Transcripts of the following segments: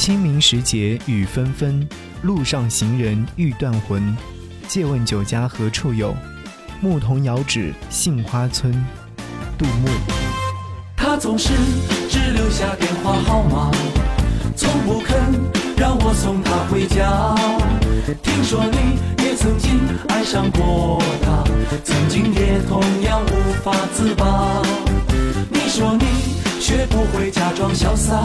清明时节雨纷纷，路上行人欲断魂。借问酒家何处有？牧童遥指杏花村。杜牧。他总是只留下电话号码，从不肯让我送他回家。听说你也曾经爱上过他，曾经也同样无法自拔。你说你学不会假装潇洒。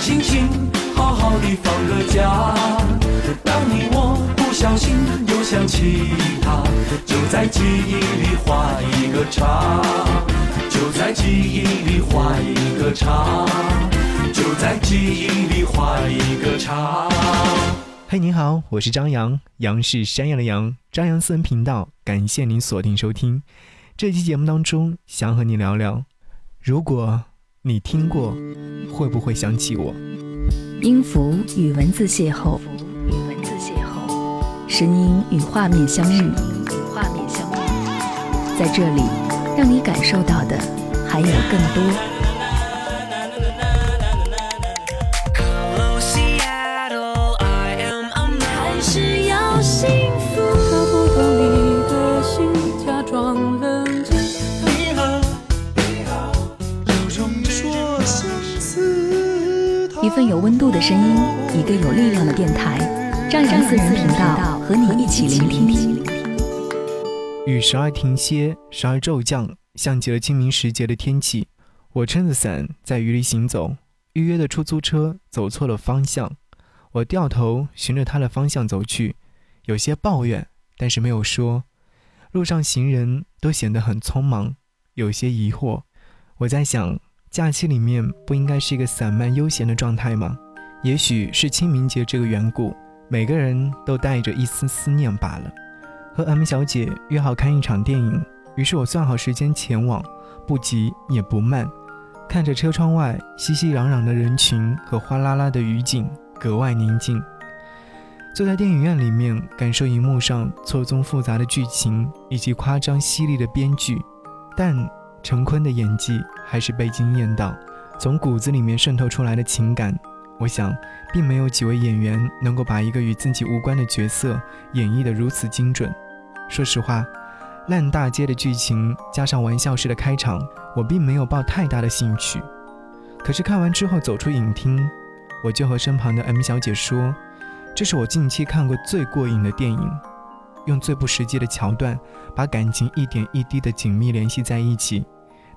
心情好好的放个假，当你我不小心又想起他，就在记忆里画一个叉，就在记忆里画一个叉，就在记忆里画一个叉。嘿，你好，我是张扬，杨是山羊的羊，张扬私人频道，感谢您锁定收听。这期节目当中，想和你聊聊，如果。你听过，会不会想起我？音符与文字邂逅，与文字邂逅，声音与画面相遇，画面相遇，在这里，让你感受到的还有更多。一份有温度的声音，一个有力量的电台，张扬私人频道和你一起聆听。雨时而停歇，时而骤降，像极了清明时节的天气。我撑着伞在雨里行走，预约的出租车走错了方向，我掉头循着他的方向走去，有些抱怨，但是没有说。路上行人都显得很匆忙，有些疑惑。我在想。假期里面不应该是一个散漫悠闲的状态吗？也许是清明节这个缘故，每个人都带着一丝思念罢了。和 M 小姐约好看一场电影，于是我算好时间前往，不急也不慢，看着车窗外熙熙攘攘的人群和哗啦啦的雨景，格外宁静。坐在电影院里面，感受荧幕上错综复杂的剧情以及夸张犀利的编剧，但。陈坤的演技还是被惊艳到，从骨子里面渗透出来的情感，我想并没有几位演员能够把一个与自己无关的角色演绎得如此精准。说实话，烂大街的剧情加上玩笑式的开场，我并没有抱太大的兴趣。可是看完之后走出影厅，我就和身旁的 M 小姐说：“这是我近期看过最过瘾的电影。”用最不实际的桥段，把感情一点一滴的紧密联系在一起。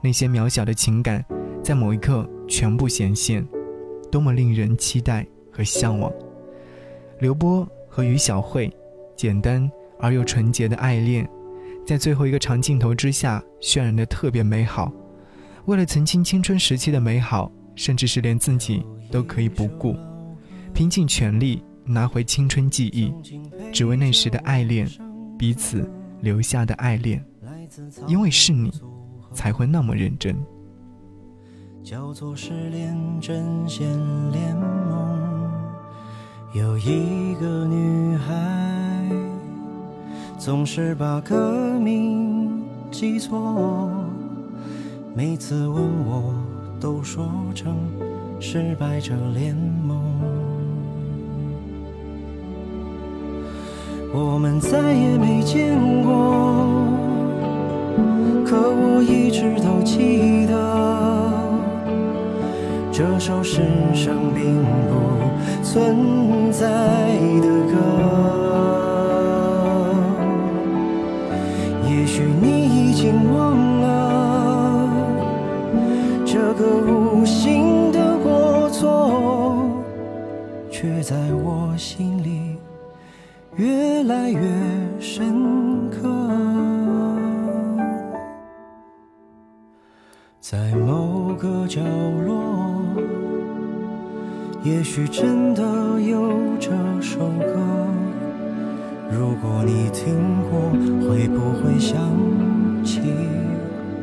那些渺小的情感，在某一刻全部显现，多么令人期待和向往！刘波和于小慧，简单而又纯洁的爱恋，在最后一个长镜头之下渲染的特别美好。为了曾经青春时期的美好，甚至是连自己都可以不顾，拼尽全力拿回青春记忆，只为那时的爱恋，彼此留下的爱恋，因为是你。才会那么认真。叫做失恋阵线联盟，有一个女孩总是把歌名记错，每次问我都说成失败者联盟。我们再也没见过。可我一直都记得这首世上并不存在会不会想起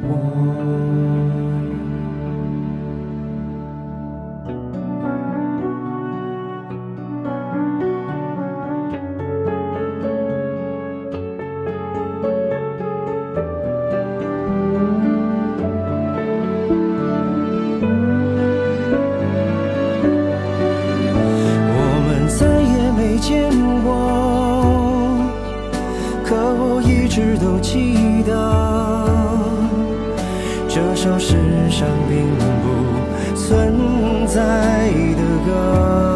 我？世上并不存在的歌。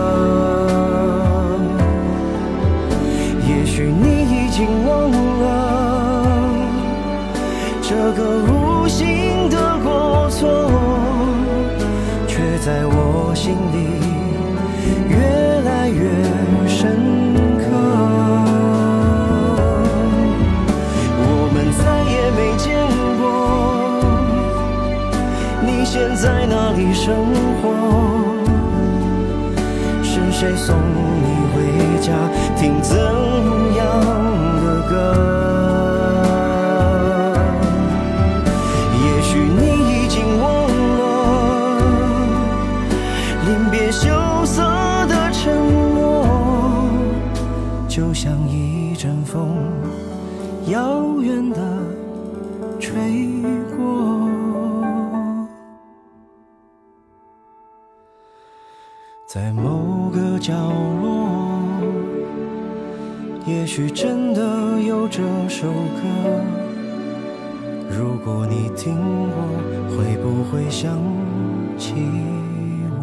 生活是谁送你回家？听怎样的歌？许真的有这首歌。如果你听过，会不会想起我？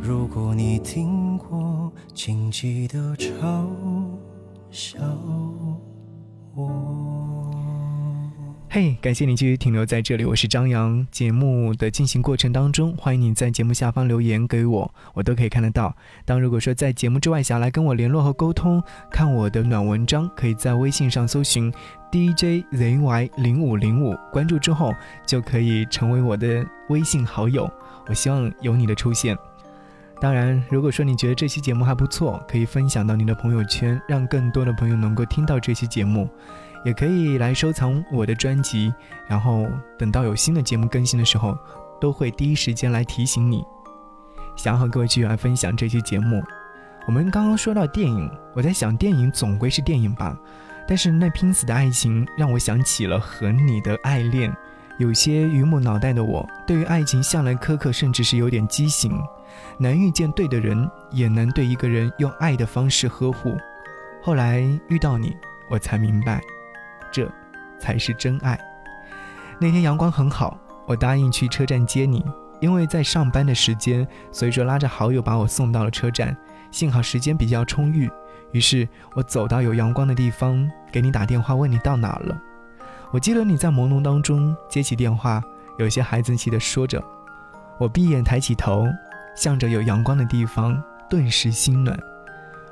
如果你听过，请记得嘲笑我。嘿，感谢你继续停留在这里，我是张扬。节目的进行过程当中，欢迎你在节目下方留言给我，我都可以看得到。当如果说在节目之外想要来跟我联络和沟通，看我的暖文章，可以在微信上搜寻 DJZY 零五零五，关注之后就可以成为我的微信好友。我希望有你的出现。当然，如果说你觉得这期节目还不错，可以分享到你的朋友圈，让更多的朋友能够听到这期节目。也可以来收藏我的专辑，然后等到有新的节目更新的时候，都会第一时间来提醒你。想和各位继续来分享这期节目。我们刚刚说到电影，我在想，电影总归是电影吧，但是那拼死的爱情让我想起了和你的爱恋。有些榆木脑袋的我，对于爱情向来苛刻，甚至是有点畸形，难遇见对的人，也难对一个人用爱的方式呵护。后来遇到你，我才明白。这才是真爱。那天阳光很好，我答应去车站接你，因为在上班的时间，所以说拉着好友把我送到了车站。幸好时间比较充裕，于是我走到有阳光的地方，给你打电话问你到哪了。我记得你在朦胧当中接起电话，有些孩子气的说着。我闭眼抬起头，向着有阳光的地方，顿时心暖。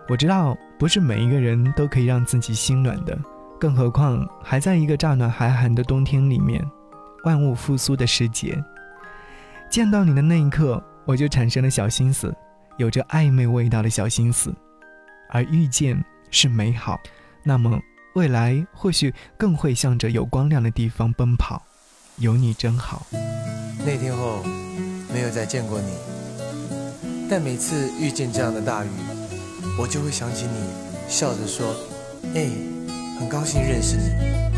我知道不是每一个人都可以让自己心暖的。更何况还在一个乍暖还寒的冬天里面，万物复苏的时节。见到你的那一刻，我就产生了小心思，有着暧昧味道的小心思。而遇见是美好，那么未来或许更会向着有光亮的地方奔跑。有你真好。那天后，没有再见过你，但每次遇见这样的大雨，我就会想起你，笑着说：“哎。”很高兴认识你。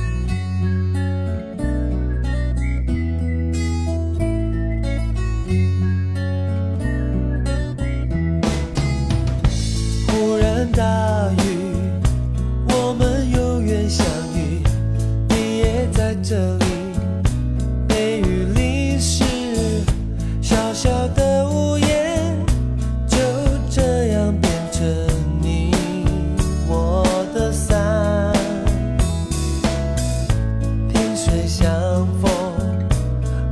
相逢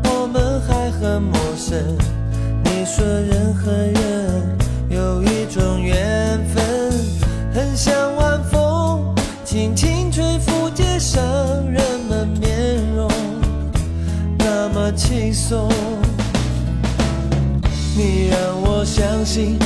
我们还很陌生你说人和人有一种缘分很像晚风轻轻吹拂街上人们面容那么轻松你让我相信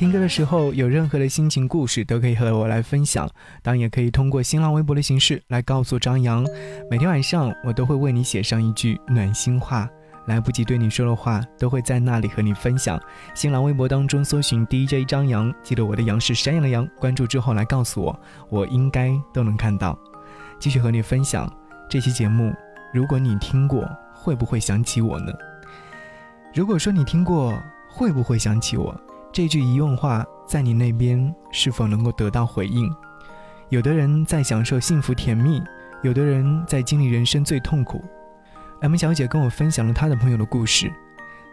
听歌的时候有任何的心情故事都可以和我来分享，当然也可以通过新浪微博的形式来告诉张扬。每天晚上我都会为你写上一句暖心话，来不及对你说的话都会在那里和你分享。新浪微博当中搜寻 DJ 张扬，记得我的杨是山羊的羊，关注之后来告诉我，我应该都能看到。继续和你分享这期节目，如果你听过，会不会想起我呢？如果说你听过，会不会想起我？这句疑问话在你那边是否能够得到回应？有的人在享受幸福甜蜜，有的人在经历人生最痛苦。M 小姐跟我分享了她的朋友的故事，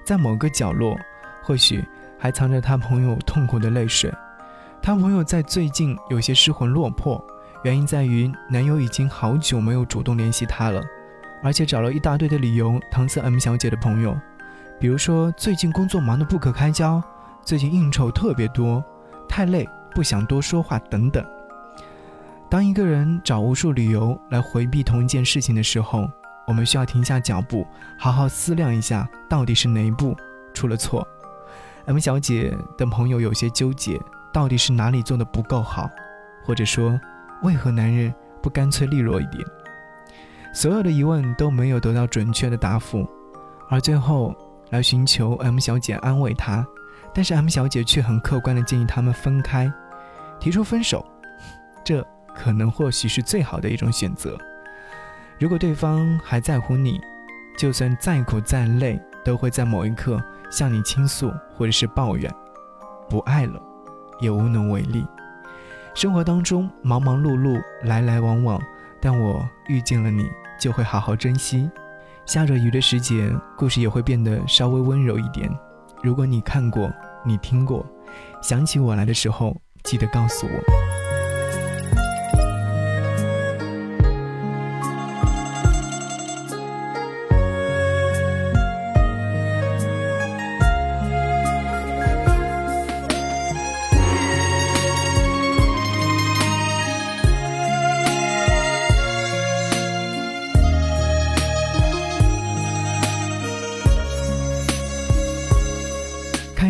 在某个角落，或许还藏着她朋友痛苦的泪水。她朋友在最近有些失魂落魄，原因在于男友已经好久没有主动联系她了，而且找了一大堆的理由搪塞 M 小姐的朋友，比如说最近工作忙得不可开交。最近应酬特别多，太累不想多说话等等。当一个人找无数理由来回避同一件事情的时候，我们需要停下脚步，好好思量一下，到底是哪一步出了错。M 小姐的朋友有些纠结，到底是哪里做的不够好，或者说，为何男人不干脆利落一点？所有的疑问都没有得到准确的答复，而最后来寻求 M 小姐安慰她。但是 M 小姐却很客观地建议他们分开，提出分手，这可能或许是最好的一种选择。如果对方还在乎你，就算再苦再累，都会在某一刻向你倾诉或者是抱怨。不爱了，也无能为力。生活当中忙忙碌碌，来来往往，但我遇见了你，就会好好珍惜。下着雨的时节，故事也会变得稍微温柔一点。如果你看过，你听过，想起我来的时候，记得告诉我。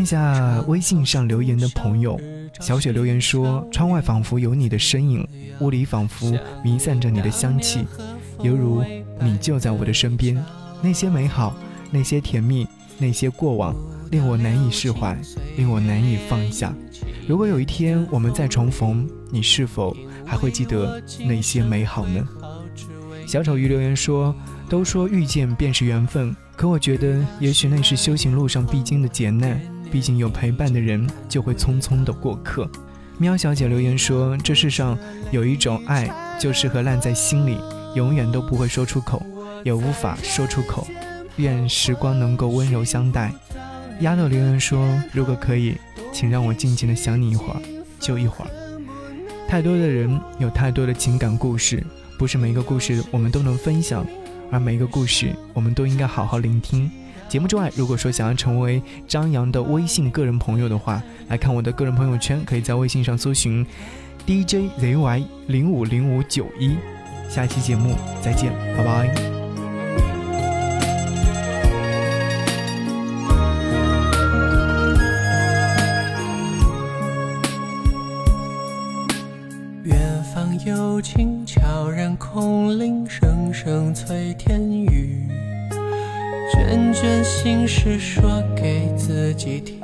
下微信上留言的朋友，小雪留言说：“窗外仿佛有你的身影，屋里仿佛弥散着你的香气，犹如你就在我的身边。那些美好，那些甜蜜，那些过往，令我难以释怀，令我难以放下。如果有一天我们再重逢，你是否还会记得那些美好呢？”小丑鱼留言说：“都说遇见便是缘分。”可我觉得，也许那是修行路上必经的劫难。毕竟有陪伴的人，就会匆匆的过客。喵小姐留言说：“这世上有一种爱，就适合烂在心里，永远都不会说出口，也无法说出口。愿时光能够温柔相待。”丫头留言说：“如果可以，请让我静静的想你一会儿，就一会儿。”太多的人有太多的情感故事，不是每个故事我们都能分享。而每一个故事，我们都应该好好聆听。节目之外，如果说想要成为张扬的微信个人朋友的话，来看我的个人朋友圈，可以在微信上搜寻 DJZY 零五零五九一。下期节目再见，拜拜。远方有琴悄然空灵，声声催天雨。卷卷心事说给自己听。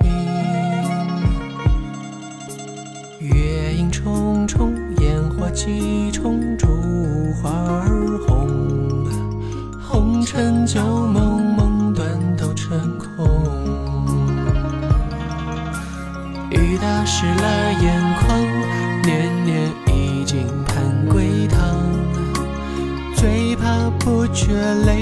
月影重重，烟火几重，烛花儿红。红尘旧梦，梦断都成空。雨打湿了眼眶，年年衣锦盼归堂，最怕。不觉泪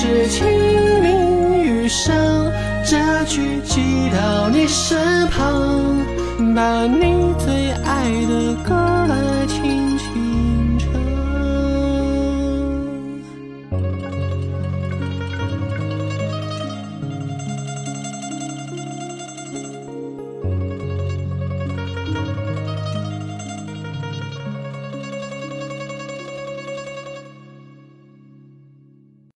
是清明雨上，这句寄到你身旁，把你最爱的歌来听。